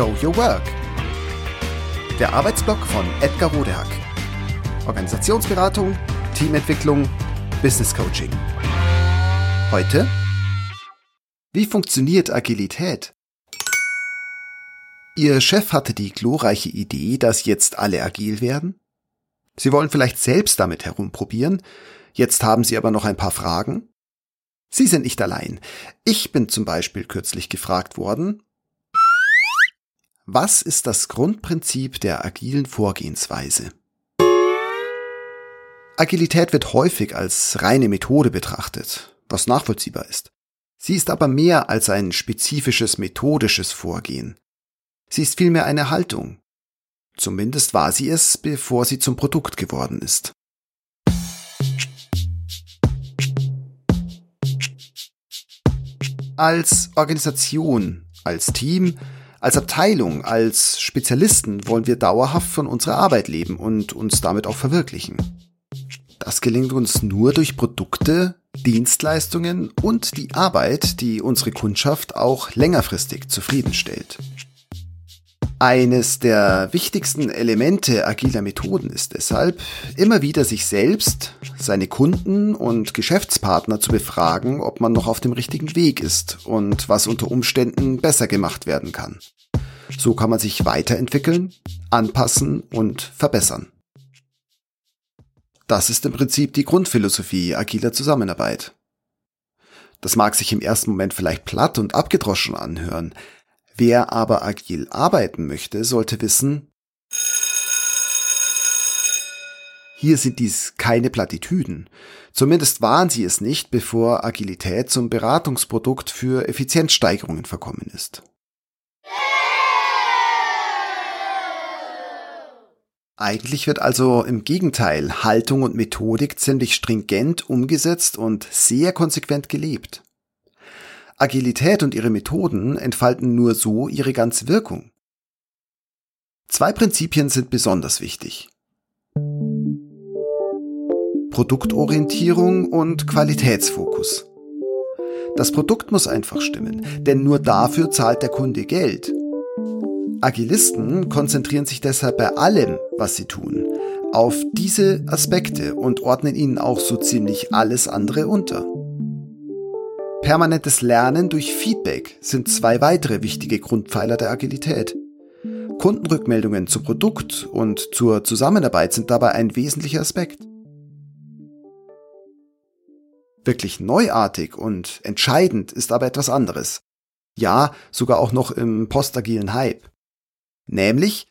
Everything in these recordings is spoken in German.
Show Your Work. Der Arbeitsblock von Edgar Rodehack. Organisationsberatung, Teamentwicklung, Business Coaching. Heute Wie funktioniert Agilität? Ihr Chef hatte die glorreiche Idee, dass jetzt alle agil werden? Sie wollen vielleicht selbst damit herumprobieren, jetzt haben Sie aber noch ein paar Fragen? Sie sind nicht allein. Ich bin zum Beispiel kürzlich gefragt worden, was ist das Grundprinzip der agilen Vorgehensweise? Agilität wird häufig als reine Methode betrachtet, was nachvollziehbar ist. Sie ist aber mehr als ein spezifisches methodisches Vorgehen. Sie ist vielmehr eine Haltung. Zumindest war sie es, bevor sie zum Produkt geworden ist. Als Organisation, als Team als Abteilung, als Spezialisten wollen wir dauerhaft von unserer Arbeit leben und uns damit auch verwirklichen. Das gelingt uns nur durch Produkte, Dienstleistungen und die Arbeit, die unsere Kundschaft auch längerfristig zufriedenstellt. Eines der wichtigsten Elemente agiler Methoden ist deshalb, immer wieder sich selbst, seine Kunden und Geschäftspartner zu befragen, ob man noch auf dem richtigen Weg ist und was unter Umständen besser gemacht werden kann. So kann man sich weiterentwickeln, anpassen und verbessern. Das ist im Prinzip die Grundphilosophie agiler Zusammenarbeit. Das mag sich im ersten Moment vielleicht platt und abgedroschen anhören, Wer aber agil arbeiten möchte, sollte wissen, hier sind dies keine Plattitüden. Zumindest waren sie es nicht, bevor Agilität zum Beratungsprodukt für Effizienzsteigerungen verkommen ist. Eigentlich wird also im Gegenteil Haltung und Methodik ziemlich stringent umgesetzt und sehr konsequent gelebt. Agilität und ihre Methoden entfalten nur so ihre ganze Wirkung. Zwei Prinzipien sind besonders wichtig. Produktorientierung und Qualitätsfokus. Das Produkt muss einfach stimmen, denn nur dafür zahlt der Kunde Geld. Agilisten konzentrieren sich deshalb bei allem, was sie tun, auf diese Aspekte und ordnen ihnen auch so ziemlich alles andere unter. Permanentes Lernen durch Feedback sind zwei weitere wichtige Grundpfeiler der Agilität. Kundenrückmeldungen zum Produkt und zur Zusammenarbeit sind dabei ein wesentlicher Aspekt. Wirklich neuartig und entscheidend ist aber etwas anderes. Ja, sogar auch noch im postagilen Hype. Nämlich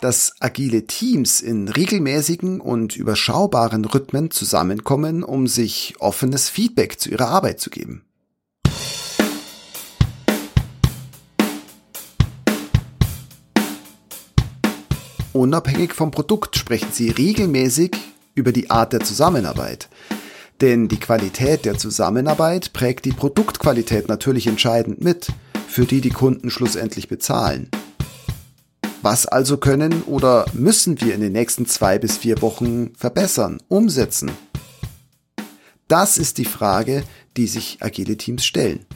dass agile Teams in regelmäßigen und überschaubaren Rhythmen zusammenkommen, um sich offenes Feedback zu ihrer Arbeit zu geben. Unabhängig vom Produkt sprechen sie regelmäßig über die Art der Zusammenarbeit. Denn die Qualität der Zusammenarbeit prägt die Produktqualität natürlich entscheidend mit, für die die Kunden schlussendlich bezahlen. Was also können oder müssen wir in den nächsten zwei bis vier Wochen verbessern, umsetzen? Das ist die Frage, die sich agile Teams stellen.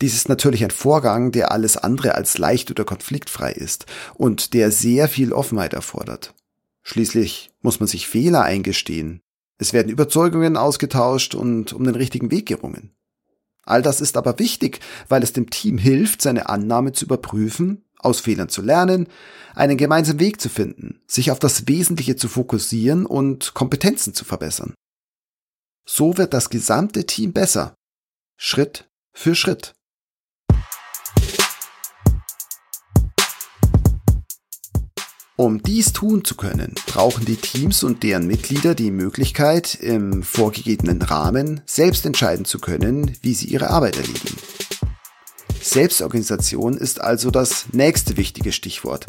Dies ist natürlich ein Vorgang, der alles andere als leicht oder konfliktfrei ist und der sehr viel Offenheit erfordert. Schließlich muss man sich Fehler eingestehen. Es werden Überzeugungen ausgetauscht und um den richtigen Weg gerungen. All das ist aber wichtig, weil es dem Team hilft, seine Annahme zu überprüfen, aus Fehlern zu lernen, einen gemeinsamen Weg zu finden, sich auf das Wesentliche zu fokussieren und Kompetenzen zu verbessern. So wird das gesamte Team besser, Schritt für Schritt. Um dies tun zu können, brauchen die Teams und deren Mitglieder die Möglichkeit, im vorgegebenen Rahmen selbst entscheiden zu können, wie sie ihre Arbeit erledigen. Selbstorganisation ist also das nächste wichtige Stichwort.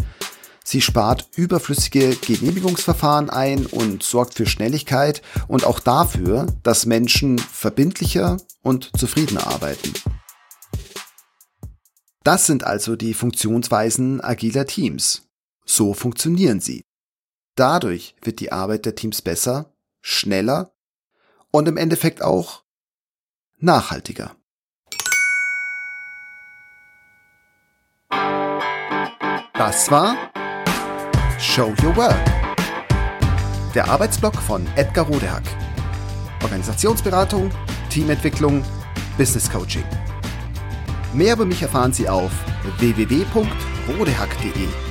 Sie spart überflüssige Genehmigungsverfahren ein und sorgt für Schnelligkeit und auch dafür, dass Menschen verbindlicher und zufriedener arbeiten. Das sind also die Funktionsweisen agiler Teams. So funktionieren sie. Dadurch wird die Arbeit der Teams besser, schneller und im Endeffekt auch nachhaltiger. Das war Show Your Work. Der Arbeitsblock von Edgar Rodehack. Organisationsberatung, Teamentwicklung, Business Coaching. Mehr über mich erfahren Sie auf www.rodehack.de